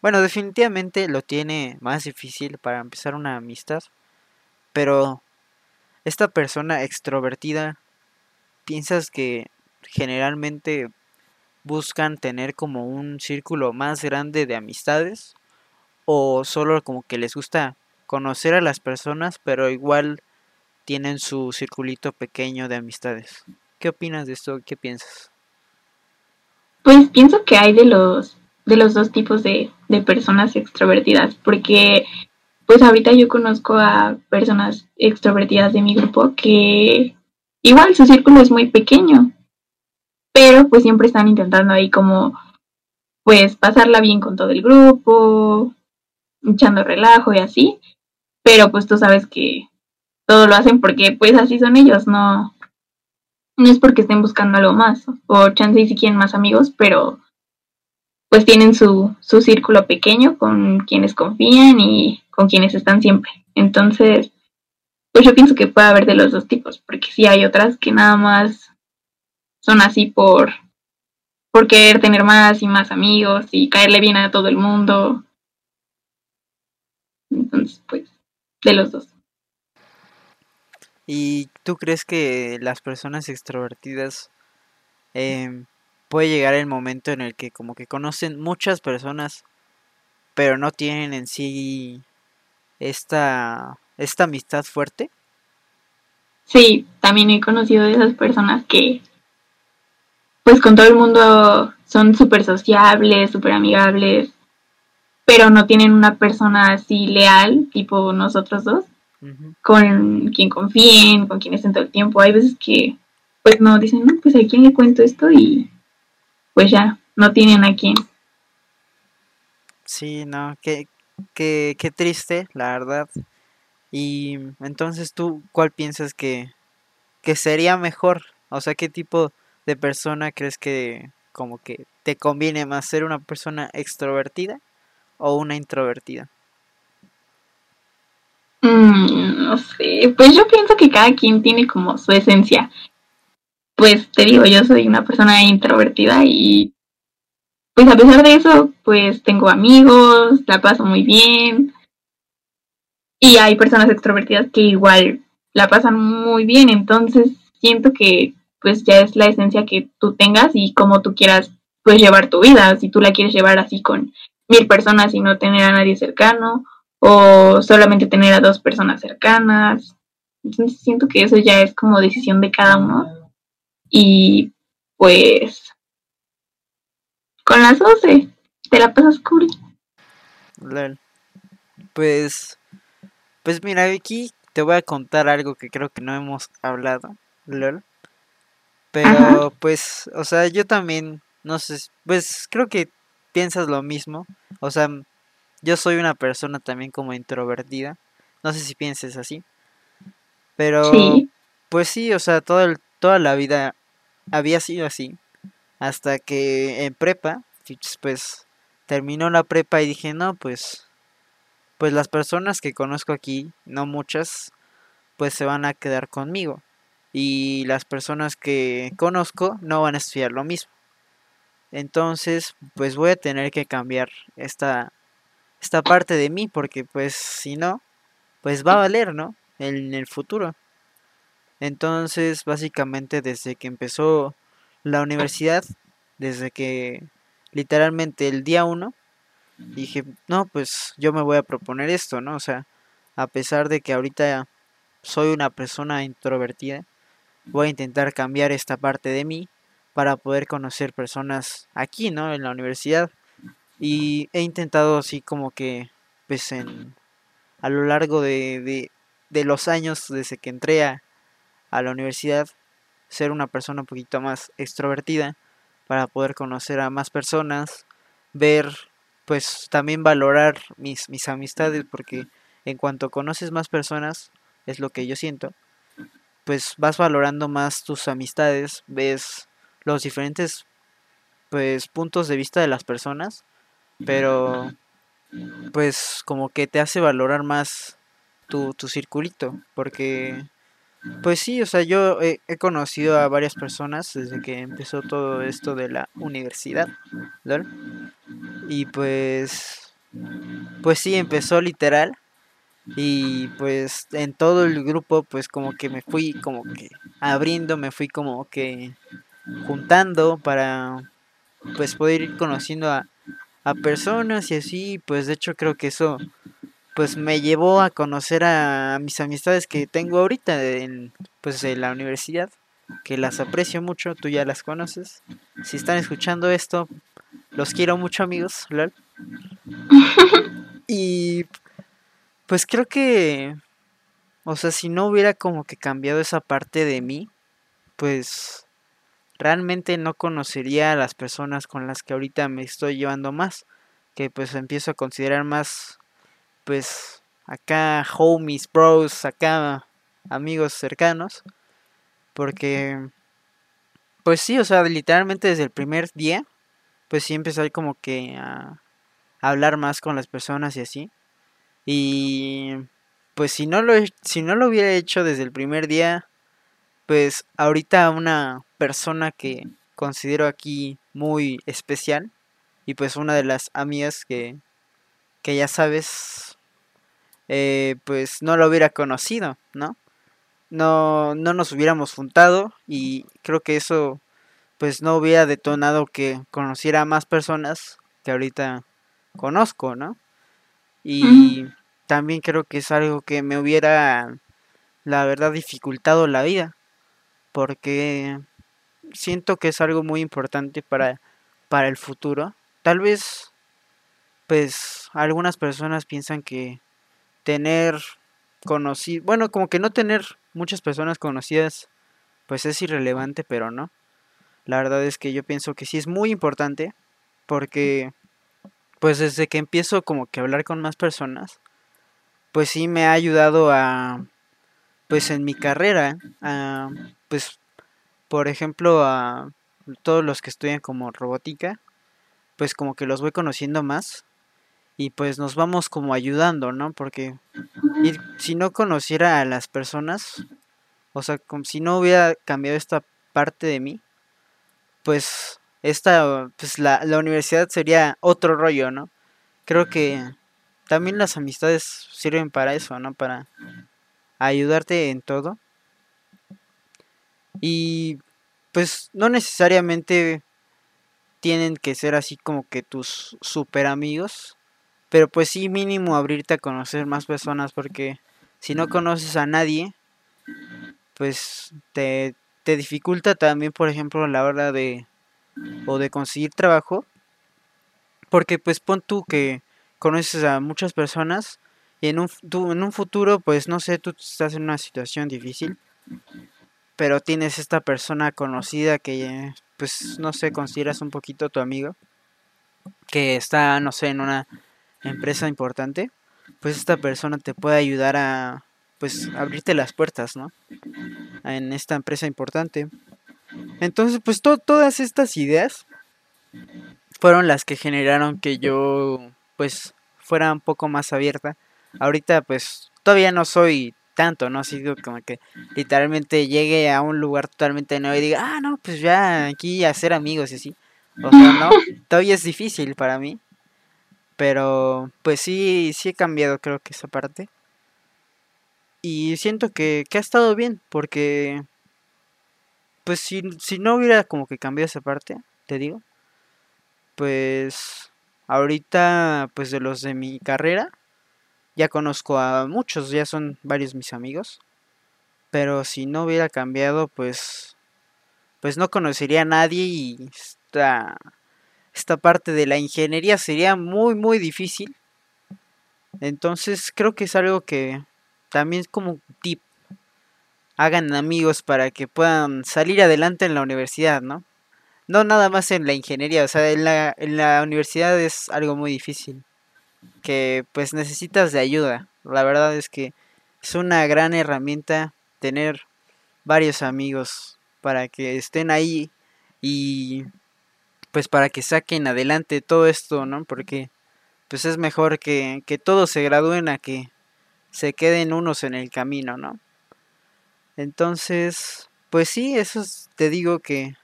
bueno, definitivamente lo tiene más difícil para empezar una amistad, pero esta persona extrovertida, ¿piensas que generalmente buscan tener como un círculo más grande de amistades? o solo como que les gusta conocer a las personas, pero igual tienen su circulito pequeño de amistades. ¿Qué opinas de esto? ¿Qué piensas? Pues pienso que hay de los de los dos tipos de, de personas extrovertidas, porque pues ahorita yo conozco a personas extrovertidas de mi grupo que igual su círculo es muy pequeño, pero pues siempre están intentando ahí como pues pasarla bien con todo el grupo, echando relajo y así, pero pues tú sabes que todo lo hacen porque pues así son ellos, no no es porque estén buscando algo más o chance y si quieren más amigos, pero pues tienen su, su círculo pequeño con quienes confían y con quienes están siempre. Entonces, pues yo pienso que puede haber de los dos tipos, porque sí hay otras que nada más son así por, por querer tener más y más amigos y caerle bien a todo el mundo. Entonces, pues, de los dos. ¿Y tú crees que las personas extrovertidas eh, puede llegar el momento en el que como que conocen muchas personas, pero no tienen en sí esta, esta amistad fuerte. Sí, también he conocido de esas personas que pues con todo el mundo son súper sociables, súper amigables, pero no tienen una persona así leal, tipo nosotros dos, con quien confíen, con quien estén todo el tiempo. Hay veces que pues no dicen, no, pues a quién le cuento esto y pues ya, no tienen a quién. Sí, no, qué, qué, qué triste, la verdad. Y entonces tú, ¿cuál piensas que, que sería mejor? O sea, ¿qué tipo de persona crees que como que te conviene más ser una persona extrovertida o una introvertida? Mm, no sé, pues yo pienso que cada quien tiene como su esencia pues te digo, yo soy una persona introvertida y pues a pesar de eso, pues tengo amigos, la paso muy bien. Y hay personas extrovertidas que igual la pasan muy bien, entonces siento que pues ya es la esencia que tú tengas y como tú quieras pues llevar tu vida, si tú la quieres llevar así con mil personas y no tener a nadie cercano o solamente tener a dos personas cercanas. Entonces siento que eso ya es como decisión de cada uno y pues con las 12 te la pasas cool. Pues pues mira, aquí te voy a contar algo que creo que no hemos hablado, lol. Pero pues, o sea, yo también no sé, pues creo que piensas lo mismo. O sea, yo soy una persona también como introvertida. No sé si pienses así. Pero pues sí, o sea, todo el, toda la vida había sido así. Hasta que en prepa, pues terminó la prepa y dije, no, pues, pues las personas que conozco aquí, no muchas, pues se van a quedar conmigo. Y las personas que conozco no van a estudiar lo mismo. Entonces, pues voy a tener que cambiar esta, esta parte de mí, porque pues si no, pues va a valer, ¿no? En el futuro. Entonces, básicamente desde que empezó la universidad, desde que literalmente el día uno, dije, no, pues yo me voy a proponer esto, ¿no? O sea, a pesar de que ahorita soy una persona introvertida, voy a intentar cambiar esta parte de mí para poder conocer personas aquí, ¿no? En la universidad. Y he intentado así como que, pues en, a lo largo de, de, de los años desde que entré a, a la universidad, ser una persona un poquito más extrovertida para poder conocer a más personas, ver, pues también valorar mis, mis amistades, porque en cuanto conoces más personas, es lo que yo siento, pues vas valorando más tus amistades, ves los diferentes pues puntos de vista de las personas, pero pues como que te hace valorar más tu, tu circulito, porque pues sí, o sea, yo he, conocido a varias personas desde que empezó todo esto de la universidad, Y pues, pues sí, empezó literal. Y pues en todo el grupo, pues como que me fui como que abriendo, me fui como que juntando para pues poder ir conociendo a, a personas y así, pues de hecho creo que eso pues me llevó a conocer a mis amistades que tengo ahorita en pues en la universidad que las aprecio mucho, tú ya las conoces. Si están escuchando esto, los quiero mucho amigos, lol. y pues creo que, o sea, si no hubiera como que cambiado esa parte de mí, pues realmente no conocería a las personas con las que ahorita me estoy llevando más, que pues empiezo a considerar más, pues acá homies, bros, acá amigos cercanos, porque, pues sí, o sea, literalmente desde el primer día, pues sí empecé como que a, hablar más con las personas y así. Y pues si no lo si no lo hubiera hecho desde el primer día, pues ahorita una persona que considero aquí muy especial y pues una de las amigas que, que ya sabes, eh, pues no lo hubiera conocido, ¿no? no, no nos hubiéramos juntado y creo que eso pues no hubiera detonado que conociera a más personas que ahorita conozco, ¿no? Y también creo que es algo que me hubiera, la verdad, dificultado la vida, porque siento que es algo muy importante para, para el futuro. Tal vez, pues, algunas personas piensan que tener conocido, bueno, como que no tener muchas personas conocidas, pues es irrelevante, pero no. La verdad es que yo pienso que sí es muy importante, porque pues desde que empiezo como que a hablar con más personas, pues sí me ha ayudado a, pues en mi carrera, a, pues, por ejemplo, a todos los que estudian como robótica, pues como que los voy conociendo más y pues nos vamos como ayudando, ¿no? Porque si no conociera a las personas, o sea, como si no hubiera cambiado esta parte de mí, pues esta, pues la, la universidad sería otro rollo, ¿no? Creo que también las amistades sirven para eso, ¿no? Para ayudarte en todo. Y pues no necesariamente tienen que ser así como que tus super amigos. Pero pues sí, mínimo abrirte a conocer más personas porque si no conoces a nadie, pues te, te dificulta también, por ejemplo, la hora de o de conseguir trabajo. Porque pues pon tú que conoces a muchas personas y en un, tú, en un futuro, pues no sé, tú estás en una situación difícil, pero tienes esta persona conocida que, pues no sé, consideras un poquito tu amigo, que está, no sé, en una empresa importante, pues esta persona te puede ayudar a pues abrirte las puertas, ¿no? En esta empresa importante. Entonces, pues todas estas ideas fueron las que generaron que yo pues fuera un poco más abierta. Ahorita pues todavía no soy tanto, ¿no? Así como que literalmente llegue a un lugar totalmente nuevo y diga, ah, no, pues ya aquí hacer amigos y así. O sea, no, todavía es difícil para mí. Pero pues sí, sí he cambiado creo que esa parte. Y siento que, que ha estado bien, porque pues si, si no hubiera como que cambiado esa parte, te digo, pues ahorita pues de los de mi carrera, ya conozco a muchos, ya son varios mis amigos. Pero si no hubiera cambiado, pues pues no conocería a nadie y está esta parte de la ingeniería sería muy muy difícil. Entonces creo que es algo que también es como un tip. Hagan amigos para que puedan salir adelante en la universidad, ¿no? No nada más en la ingeniería, o sea, en la, en la universidad es algo muy difícil. Que pues necesitas de ayuda. La verdad es que es una gran herramienta tener varios amigos para que estén ahí y pues para que saquen adelante todo esto, ¿no? Porque pues es mejor que, que todos se gradúen a que se queden unos en el camino, ¿no? Entonces, pues sí, eso te digo que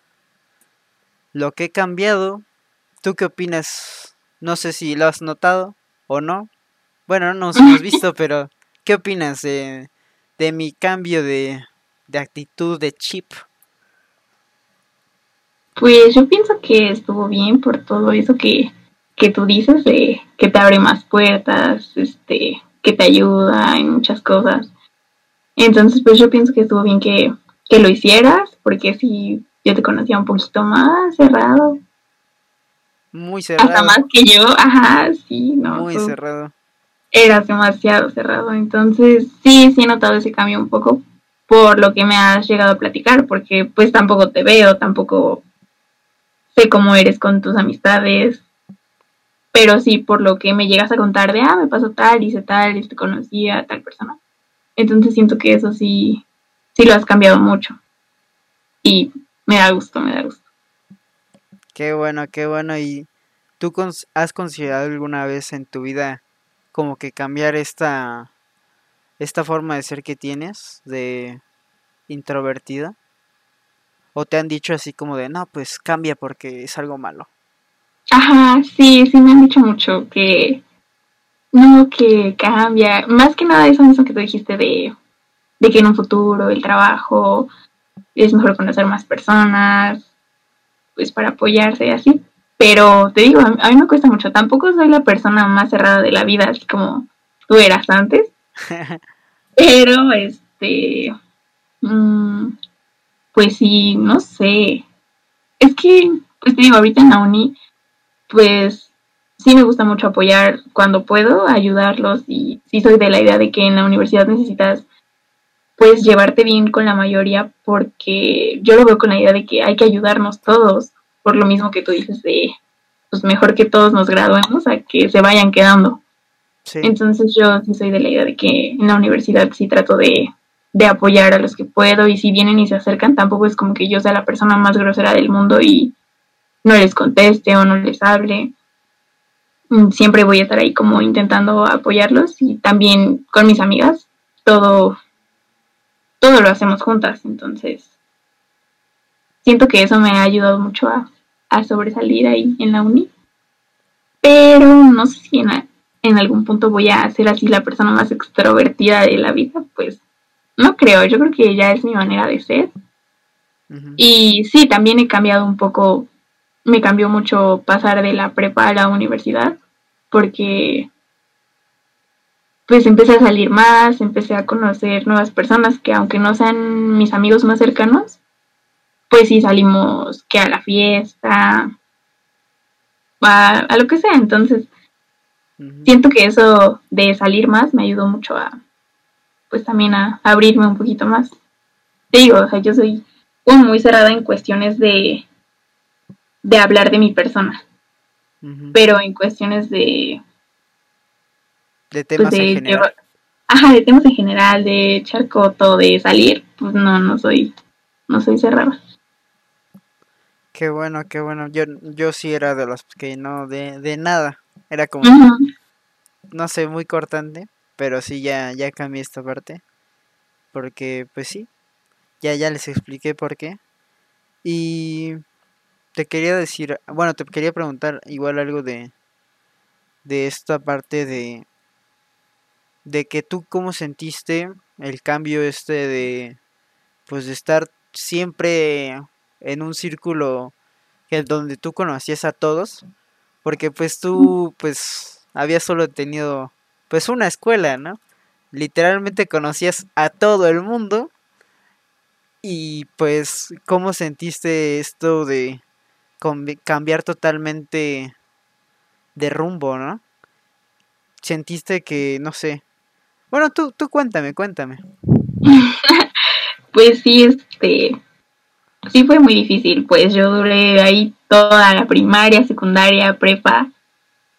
lo que he cambiado, ¿tú qué opinas? No sé si lo has notado o no. Bueno, no nos hemos visto, pero ¿qué opinas de, de mi cambio de, de actitud, de chip? Pues yo pienso que estuvo bien por todo eso que, que tú dices, de que te abre más puertas, este, que te ayuda en muchas cosas. Entonces, pues yo pienso que estuvo bien que, que lo hicieras, porque si yo te conocía un poquito más cerrado. Muy cerrado. Hasta más que yo, ajá, sí, no. Muy cerrado. Eras demasiado cerrado, entonces sí, sí he notado ese cambio un poco por lo que me has llegado a platicar, porque pues tampoco te veo, tampoco sé cómo eres con tus amistades, pero sí por lo que me llegas a contar de, ah, me pasó tal, hice tal, y te conocía a tal persona. Entonces siento que eso sí, sí lo has cambiado mucho. Y me da gusto, me da gusto. Qué bueno, qué bueno. ¿Y tú has considerado alguna vez en tu vida como que cambiar esta, esta forma de ser que tienes, de introvertida? ¿O te han dicho así como de, no, pues cambia porque es algo malo? Ajá, sí, sí me han dicho mucho que no, que cambia. Más que nada eso mismo que tú dijiste de, de que en un futuro el trabajo es mejor conocer más personas, pues para apoyarse y así. Pero te digo, a mí me cuesta mucho. Tampoco soy la persona más cerrada de la vida, así como tú eras antes. Pero, este, mm, pues sí, no sé. Es que, pues te digo, ahorita en la uni, pues sí me gusta mucho apoyar cuando puedo, ayudarlos y sí soy de la idea de que en la universidad necesitas pues llevarte bien con la mayoría porque yo lo veo con la idea de que hay que ayudarnos todos, por lo mismo que tú dices de pues mejor que todos nos graduemos a que se vayan quedando. Entonces yo sí soy de la idea de que en la universidad sí trato de, de apoyar a los que puedo y si vienen y se acercan tampoco es como que yo sea la persona más grosera del mundo y no les conteste o no les hable. Mm, siempre voy a estar ahí como intentando apoyarlos y también con mis amigas todo todo lo hacemos juntas, entonces siento que eso me ha ayudado mucho a, sobresalir ahí en la uni. Pero no sé si en, algún punto voy a ser así la persona más extrovertida de la vida, pues no creo, yo creo que ya es mi manera de ser. Y sí, también he cambiado un poco, me cambió mucho pasar de la prepa a la universidad, porque pues empecé a salir más, empecé a conocer nuevas personas que aunque no sean mis amigos más cercanos, pues sí salimos que a la fiesta, a, lo que sea. Entonces, siento que eso de salir más me ayudó mucho a, pues también a, abrirme un poquito más. Te digo, o sea, yo soy muy cerrada en cuestiones de, de hablar de mi persona. Pero en cuestiones de de temas pues, en general. ajá, de temas en general, de echar coto, de salir, pues no, no soy, no soy cerrada. Qué bueno, qué bueno. Yo, yo sí era de los que no, de, de nada. Era como, no sé, muy cortante, pero sí ya, ya cambié esta parte. Porque, pues sí, ya, ya les expliqué por qué. Y te quería decir, bueno, te quería preguntar igual algo de, de esta parte de, de que tú cómo sentiste el cambio este de pues de estar siempre en un círculo donde tú conocías a todos porque pues tú pues habías solo tenido pues una escuela, ¿no? Literalmente conocías a todo el mundo y pues cómo sentiste esto de cambiar totalmente de rumbo, ¿no? Sentiste que, no sé, bueno, tú, tú cuéntame, cuéntame. pues sí, este, sí fue muy difícil, pues yo duré ahí toda la primaria, secundaria, prepa.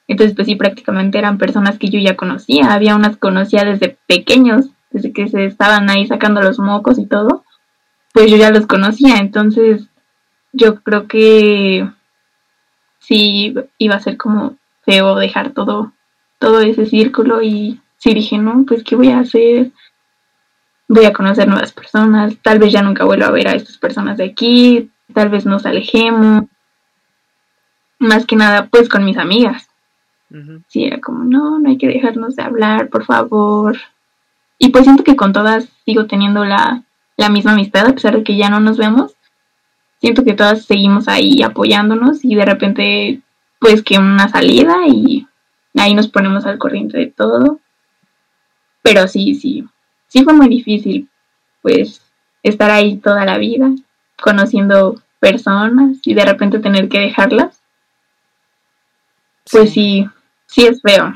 Entonces, pues sí, prácticamente eran personas que yo ya conocía. Había unas conocía desde pequeños, desde que se estaban ahí sacando los mocos y todo. Pues yo ya los conocía. Entonces, yo creo que sí iba a ser como feo dejar todo, todo ese círculo y sí dije, no, pues ¿qué voy a hacer? Voy a conocer nuevas personas, tal vez ya nunca vuelva a ver a estas personas de aquí, tal vez nos alejemos. Más que nada, pues con mis amigas. Sí, era como, no, no hay que dejarnos de hablar, por favor. Y pues siento que con todas sigo teniendo la, la misma amistad, a pesar de que ya no nos vemos. Siento que todas seguimos ahí apoyándonos y de repente, pues que una salida y ahí nos ponemos al corriente de todo. Pero sí, sí, sí fue muy difícil, pues, estar ahí toda la vida. conociendo personas y de repente tener que dejarlas, pues sí, sí es feo.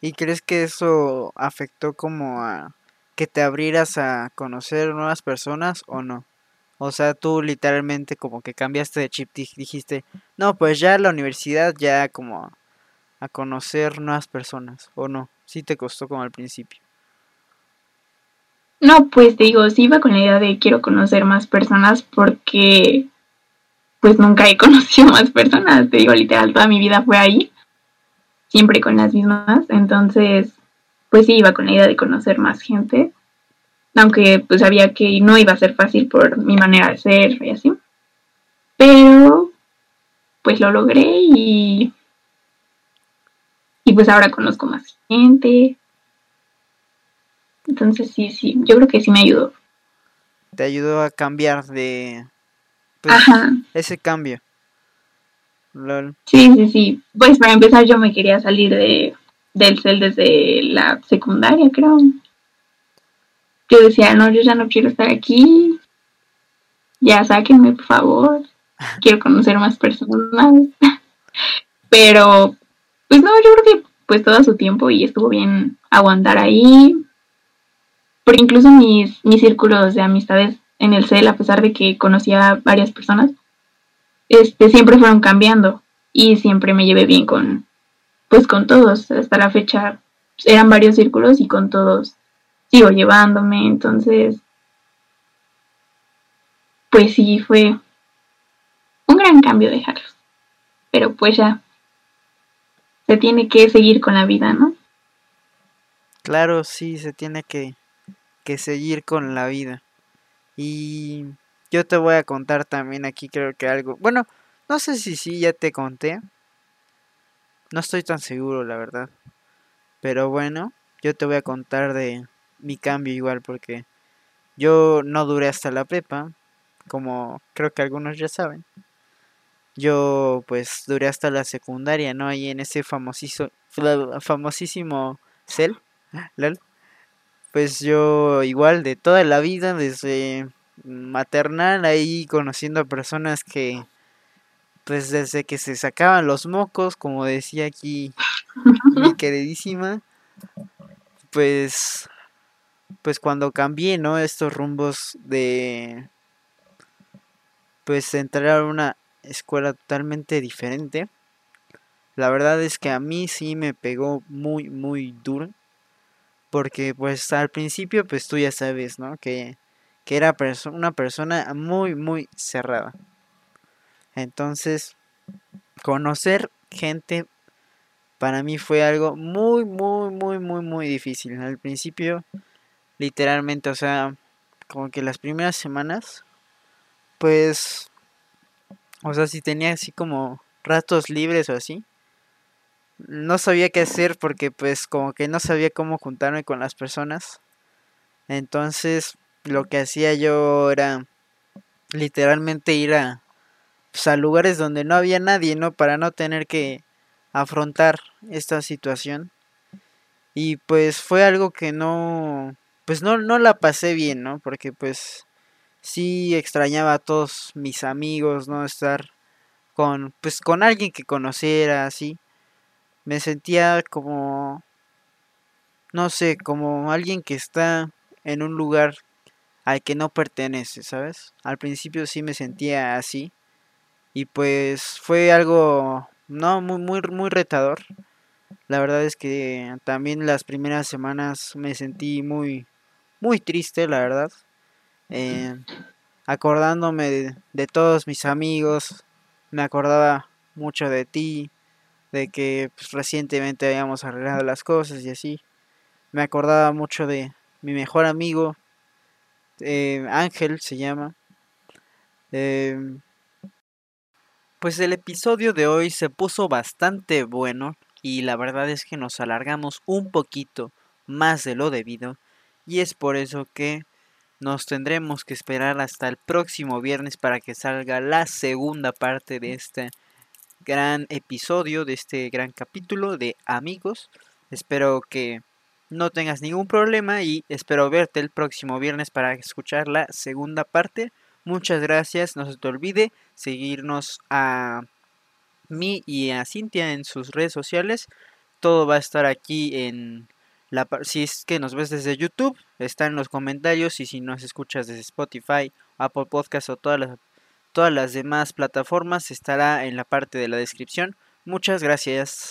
¿Y crees que eso afectó como a que te abrieras a conocer nuevas personas o no? O sea, tú literalmente como que cambiaste de chip, dijiste, no, pues ya la universidad ya como a conocer nuevas personas, ¿o no? Sí te costó como al principio. No, pues te digo, sí iba con la idea de quiero conocer más personas porque pues nunca he conocido más personas, te digo, literal, toda mi vida fue ahí, siempre con las mismas, entonces pues sí iba con la idea de conocer más gente aunque pues sabía que no iba a ser fácil por mi manera de ser y así. Pero pues lo logré y y pues ahora conozco más gente. Entonces sí, sí, yo creo que sí me ayudó. Te ayudó a cambiar de pues, ese cambio. Sí, sí, sí. Pues para empezar yo me quería salir de del cel desde la secundaria, creo yo decía, no, yo ya no quiero estar aquí, ya sáquenme, por favor, quiero conocer más personas. Pero, pues no, yo creo que pues todo su tiempo y estuvo bien aguantar ahí. Porque incluso mis, mis círculos de amistades en el CEL, a pesar de que conocía a varias personas, este, siempre fueron cambiando y siempre me llevé bien con, pues con todos. Hasta la fecha eran varios círculos y con todos sigo llevándome, entonces, pues sí, fue un gran cambio dejarlos. Pero pues ya, se tiene que seguir con la vida, ¿no? Claro, sí, se tiene que, que seguir con la vida. Y yo te voy a contar también aquí, creo que algo. Bueno, no sé si sí, ya te conté. No estoy tan seguro, la verdad. Pero bueno, yo te voy a contar de, mi cambio igual porque yo no duré hasta la prepa, como creo que algunos ya saben. Yo pues duré hasta la secundaria, ¿no? Ahí en ese famosísimo, famosísimo cel, Pues yo igual de toda la vida, desde maternal, ahí conociendo a personas que pues desde que se sacaban los mocos, como decía aquí mi queridísima, pues pues cuando cambié, ¿no? Estos rumbos de, pues entrar a una escuela totalmente diferente. La verdad es que a mí sí me pegó muy, muy duro. Porque pues al principio, pues tú ya sabes, ¿no? Que, que era una persona muy, muy cerrada. Entonces, conocer gente para mí fue algo muy, muy, muy, muy, muy difícil. Al principio literalmente, o sea, como que las primeras semanas, pues, o sea, si tenía así como ratos libres o así, no sabía qué hacer porque pues como que no sabía cómo juntarme con las personas. Entonces, lo que hacía yo era literalmente ir a, pues, a lugares donde no había nadie, ¿no? Para no tener que afrontar esta situación. Y pues fue algo que no, pues no, no la pasé bien, ¿no? Porque pues sí extrañaba a todos mis amigos, ¿no? Estar con, pues con alguien que conociera, así. Me sentía como, no sé, como alguien que está en un lugar al que no pertenece, ¿sabes? Al principio sí me sentía así. Y pues fue algo, no, muy, muy, muy retador. La verdad es que también las primeras semanas me sentí muy, muy triste, la verdad. Eh, acordándome de, todos mis amigos, me acordaba mucho de ti, de que pues, recientemente habíamos arreglado las cosas y así. Me acordaba mucho de mi mejor amigo, eh, Ángel se llama. Eh, pues el episodio de hoy se puso bastante bueno y la verdad es que nos alargamos un poquito más de lo debido y es por eso que nos tendremos que esperar hasta el próximo viernes para que salga la segunda parte de este gran episodio, de este gran capítulo de amigos. Espero que no tengas ningún problema y espero verte el próximo viernes para escuchar la segunda parte. Muchas gracias. No se te olvide seguirnos a mí y a Cintia en sus redes sociales. Todo va a estar aquí en la si es que nos ves desde YouTube, está en los comentarios y si nos escuchas desde Spotify, Apple Podcast o todas las todas las demás plataformas estará en la parte de la descripción. Muchas gracias.